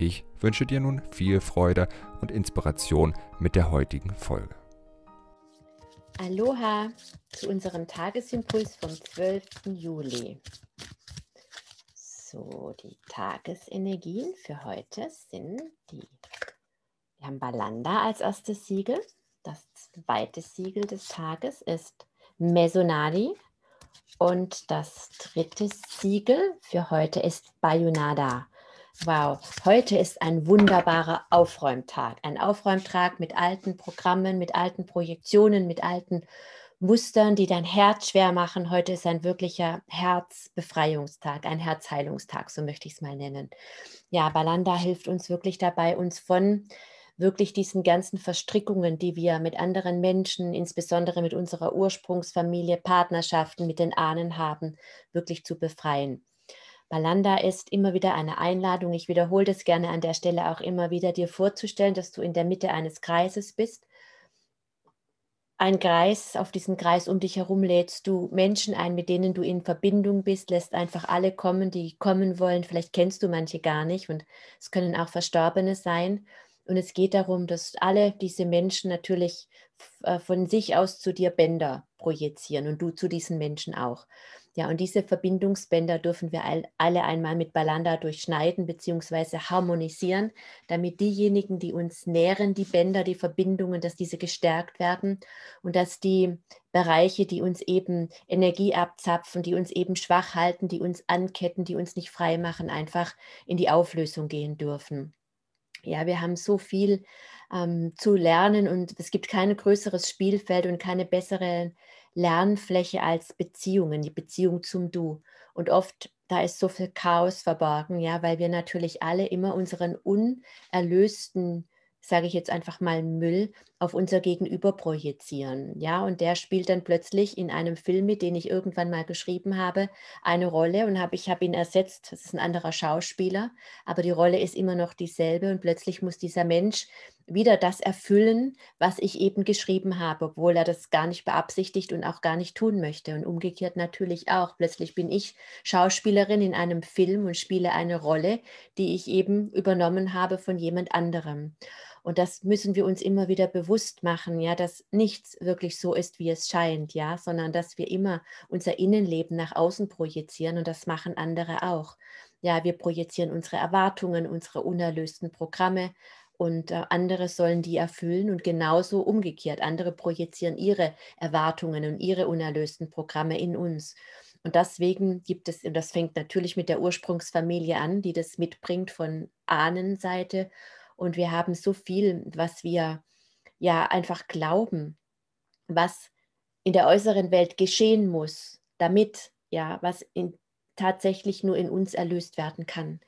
Ich wünsche dir nun viel Freude und Inspiration mit der heutigen Folge. Aloha zu unserem Tagesimpuls vom 12. Juli. So, die Tagesenergien für heute sind die. Wir haben Balanda als erstes Siegel. Das zweite Siegel des Tages ist Mesonadi. Und das dritte Siegel für heute ist Bayonada. Wow, heute ist ein wunderbarer Aufräumtag. Ein Aufräumtag mit alten Programmen, mit alten Projektionen, mit alten Mustern, die dein Herz schwer machen. Heute ist ein wirklicher Herzbefreiungstag, ein Herzheilungstag, so möchte ich es mal nennen. Ja, Balanda hilft uns wirklich dabei, uns von wirklich diesen ganzen Verstrickungen, die wir mit anderen Menschen, insbesondere mit unserer Ursprungsfamilie, Partnerschaften, mit den Ahnen haben, wirklich zu befreien. Balanda ist immer wieder eine Einladung. Ich wiederhole das gerne an der Stelle auch immer wieder, dir vorzustellen, dass du in der Mitte eines Kreises bist. Ein Kreis, auf diesem Kreis um dich herum lädst du Menschen ein, mit denen du in Verbindung bist, lässt einfach alle kommen, die kommen wollen. Vielleicht kennst du manche gar nicht und es können auch Verstorbene sein. Und es geht darum, dass alle diese Menschen natürlich äh, von sich aus zu dir Bänder projizieren und du zu diesen Menschen auch. Ja, und diese Verbindungsbänder dürfen wir alle einmal mit Balanda durchschneiden bzw. harmonisieren, damit diejenigen, die uns nähren, die Bänder, die Verbindungen, dass diese gestärkt werden und dass die Bereiche, die uns eben Energie abzapfen, die uns eben schwach halten, die uns anketten, die uns nicht frei machen, einfach in die Auflösung gehen dürfen. Ja, wir haben so viel ähm, zu lernen und es gibt kein größeres Spielfeld und keine bessere Lernfläche als Beziehungen, die Beziehung zum Du. Und oft, da ist so viel Chaos verborgen, ja, weil wir natürlich alle immer unseren unerlösten sage ich jetzt einfach mal Müll, auf unser Gegenüber projizieren. Ja, und der spielt dann plötzlich in einem Film, mit den ich irgendwann mal geschrieben habe, eine Rolle und habe ich habe ihn ersetzt. Das ist ein anderer Schauspieler, aber die Rolle ist immer noch dieselbe und plötzlich muss dieser Mensch wieder das erfüllen, was ich eben geschrieben habe, obwohl er das gar nicht beabsichtigt und auch gar nicht tun möchte. Und umgekehrt natürlich auch. Plötzlich bin ich Schauspielerin in einem Film und spiele eine Rolle, die ich eben übernommen habe von jemand anderem. Und das müssen wir uns immer wieder bewusst machen, ja, dass nichts wirklich so ist, wie es scheint, ja, sondern dass wir immer unser Innenleben nach außen projizieren und das machen andere auch. Ja, wir projizieren unsere Erwartungen, unsere unerlösten Programme und äh, andere sollen die erfüllen und genauso umgekehrt. Andere projizieren ihre Erwartungen und ihre unerlösten Programme in uns. Und deswegen gibt es, und das fängt natürlich mit der Ursprungsfamilie an, die das mitbringt von Ahnenseite. Und wir haben so viel, was wir ja einfach glauben, was in der äußeren Welt geschehen muss, damit ja, was in, tatsächlich nur in uns erlöst werden kann.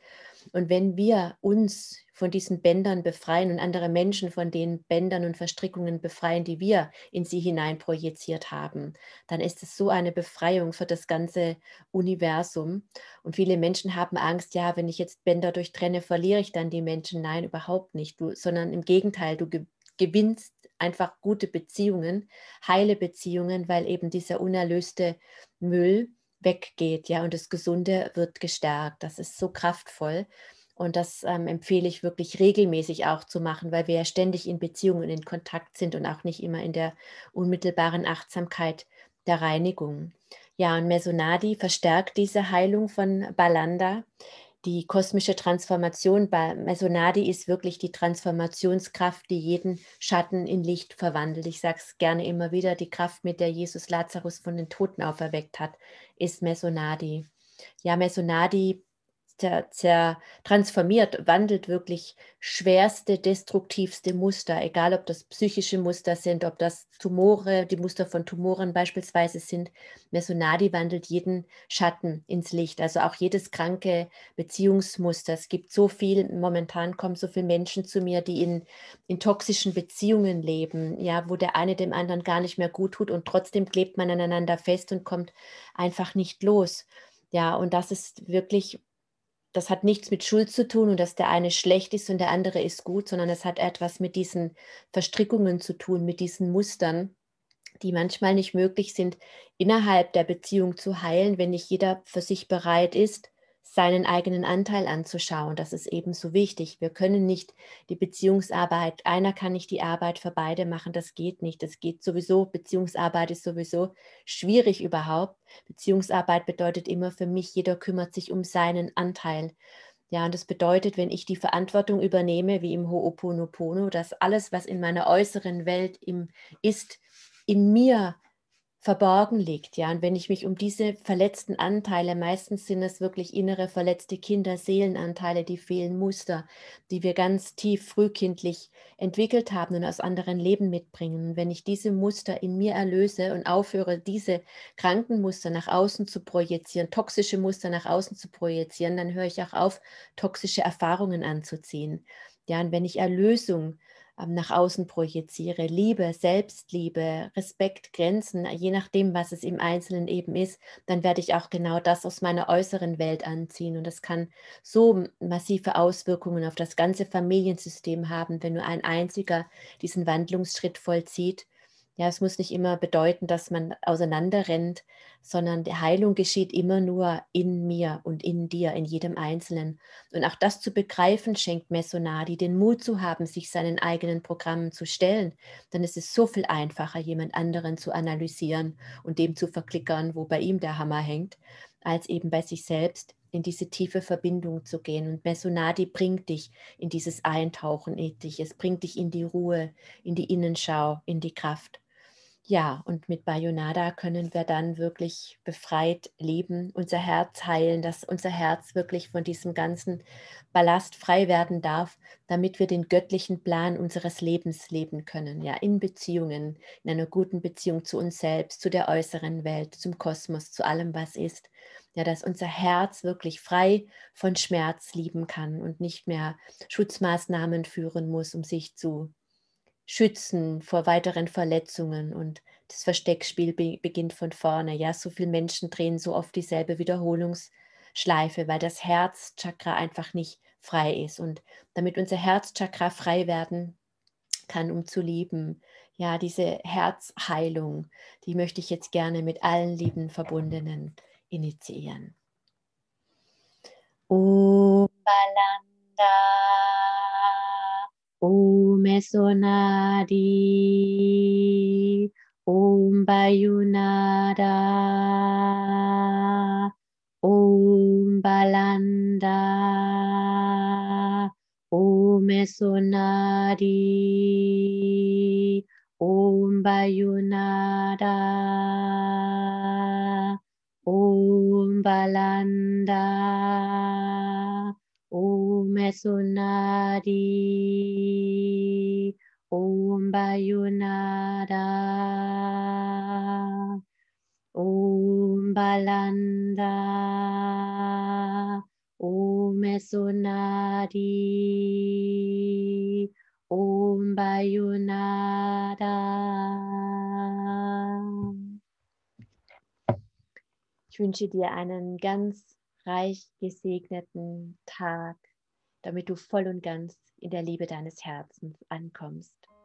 Und wenn wir uns von diesen Bändern befreien und andere Menschen von den Bändern und Verstrickungen befreien, die wir in sie hinein projiziert haben, dann ist es so eine Befreiung für das ganze Universum. Und viele Menschen haben Angst, ja, wenn ich jetzt Bänder durchtrenne, verliere ich dann die Menschen. Nein, überhaupt nicht, du, sondern im Gegenteil, du gewinnst einfach gute Beziehungen, heile Beziehungen, weil eben dieser unerlöste Müll weggeht, ja, und das Gesunde wird gestärkt. Das ist so kraftvoll. Und das ähm, empfehle ich wirklich regelmäßig auch zu machen, weil wir ja ständig in Beziehungen in Kontakt sind und auch nicht immer in der unmittelbaren Achtsamkeit der Reinigung. Ja, und Mesonadi verstärkt diese Heilung von Balanda. Die kosmische Transformation Mesonadi ist wirklich die Transformationskraft, die jeden Schatten in Licht verwandelt. Ich sage es gerne immer wieder, die Kraft, mit der Jesus Lazarus von den Toten auferweckt hat, ist Mesonadi. Ja, Mesonadi zer, zer, transformiert, wandelt wirklich schwerste, destruktivste Muster, egal ob das psychische Muster sind, ob das Tumore, die Muster von Tumoren beispielsweise sind. Mesonadi wandelt jeden Schatten ins Licht, also auch jedes kranke Beziehungsmuster. Es gibt so viel, momentan kommen so viele Menschen zu mir, die in, in toxischen Beziehungen leben, ja, wo der eine dem anderen gar nicht mehr gut tut und trotzdem klebt man aneinander fest und kommt einfach nicht los. Ja, und das ist wirklich, das hat nichts mit Schuld zu tun und dass der eine schlecht ist und der andere ist gut, sondern es hat etwas mit diesen Verstrickungen zu tun, mit diesen Mustern, die manchmal nicht möglich sind, innerhalb der Beziehung zu heilen, wenn nicht jeder für sich bereit ist, seinen eigenen Anteil anzuschauen. Das ist ebenso wichtig. Wir können nicht die Beziehungsarbeit, einer kann nicht die Arbeit für beide machen, das geht nicht. Das geht sowieso, Beziehungsarbeit ist sowieso schwierig überhaupt. Beziehungsarbeit bedeutet immer für mich, jeder kümmert sich um seinen Anteil. Ja, und das bedeutet, wenn ich die Verantwortung übernehme, wie im Ho'oponopono, dass alles, was in meiner äußeren Welt im, ist, in mir verborgen liegt. Ja, und wenn ich mich um diese verletzten Anteile, meistens sind es wirklich innere verletzte Kinder, Seelenanteile, die fehlen Muster, die wir ganz tief frühkindlich entwickelt haben und aus anderen Leben mitbringen. Und wenn ich diese Muster in mir erlöse und aufhöre, diese kranken Muster nach außen zu projizieren, toxische Muster nach außen zu projizieren, dann höre ich auch auf, toxische Erfahrungen anzuziehen. Ja, und wenn ich Erlösung nach außen projiziere. Liebe, Selbstliebe, Respekt, Grenzen, je nachdem, was es im Einzelnen eben ist, dann werde ich auch genau das aus meiner äußeren Welt anziehen. Und das kann so massive Auswirkungen auf das ganze Familiensystem haben, wenn nur ein einziger diesen Wandlungsschritt vollzieht ja, es muss nicht immer bedeuten, dass man auseinanderrennt, sondern die Heilung geschieht immer nur in mir und in dir, in jedem Einzelnen. Und auch das zu begreifen, schenkt Mesonadi den Mut zu haben, sich seinen eigenen Programmen zu stellen. Dann ist es so viel einfacher, jemand anderen zu analysieren und dem zu verklickern, wo bei ihm der Hammer hängt, als eben bei sich selbst in diese tiefe Verbindung zu gehen. Und Mesonadi bringt dich in dieses Eintauchen in dich. Es bringt dich in die Ruhe, in die Innenschau, in die Kraft. Ja, und mit Bayonada können wir dann wirklich befreit leben, unser Herz heilen, dass unser Herz wirklich von diesem ganzen Ballast frei werden darf, damit wir den göttlichen Plan unseres Lebens leben können. Ja, in Beziehungen, in einer guten Beziehung zu uns selbst, zu der äußeren Welt, zum Kosmos, zu allem, was ist. Ja, dass unser Herz wirklich frei von Schmerz lieben kann und nicht mehr Schutzmaßnahmen führen muss, um sich zu schützen vor weiteren Verletzungen und das Versteckspiel be beginnt von vorne. Ja, so viele Menschen drehen so oft dieselbe Wiederholungsschleife, weil das Herzchakra einfach nicht frei ist. Und damit unser Herzchakra frei werden kann, um zu lieben, ja, diese Herzheilung, die möchte ich jetzt gerne mit allen lieben Verbundenen initiieren. Om Om Esonadi, Om Bayunada, Om Balanda, Om Esonadi, Om Bayunada, Om Balanda. Om Sunadi Om Bayunada. Om Balanda Om Sunadi Om Bayunada Ich wünsche dir einen ganz reich gesegneten Tag, damit du voll und ganz in der Liebe deines Herzens ankommst.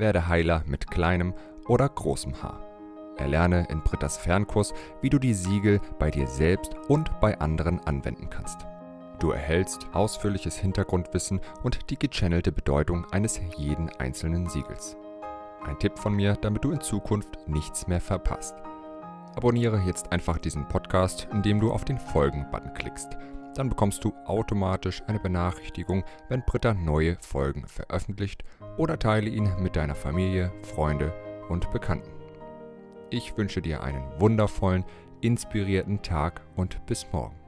Werde Heiler mit kleinem oder großem Haar. Erlerne in Brittas Fernkurs, wie du die Siegel bei dir selbst und bei anderen anwenden kannst. Du erhältst ausführliches Hintergrundwissen und die gechannelte Bedeutung eines jeden einzelnen Siegels. Ein Tipp von mir, damit du in Zukunft nichts mehr verpasst. Abonniere jetzt einfach diesen Podcast, indem du auf den Folgen-Button klickst. Dann bekommst du automatisch eine Benachrichtigung, wenn Britta neue Folgen veröffentlicht oder teile ihn mit deiner Familie, Freunde und Bekannten. Ich wünsche dir einen wundervollen, inspirierten Tag und bis morgen.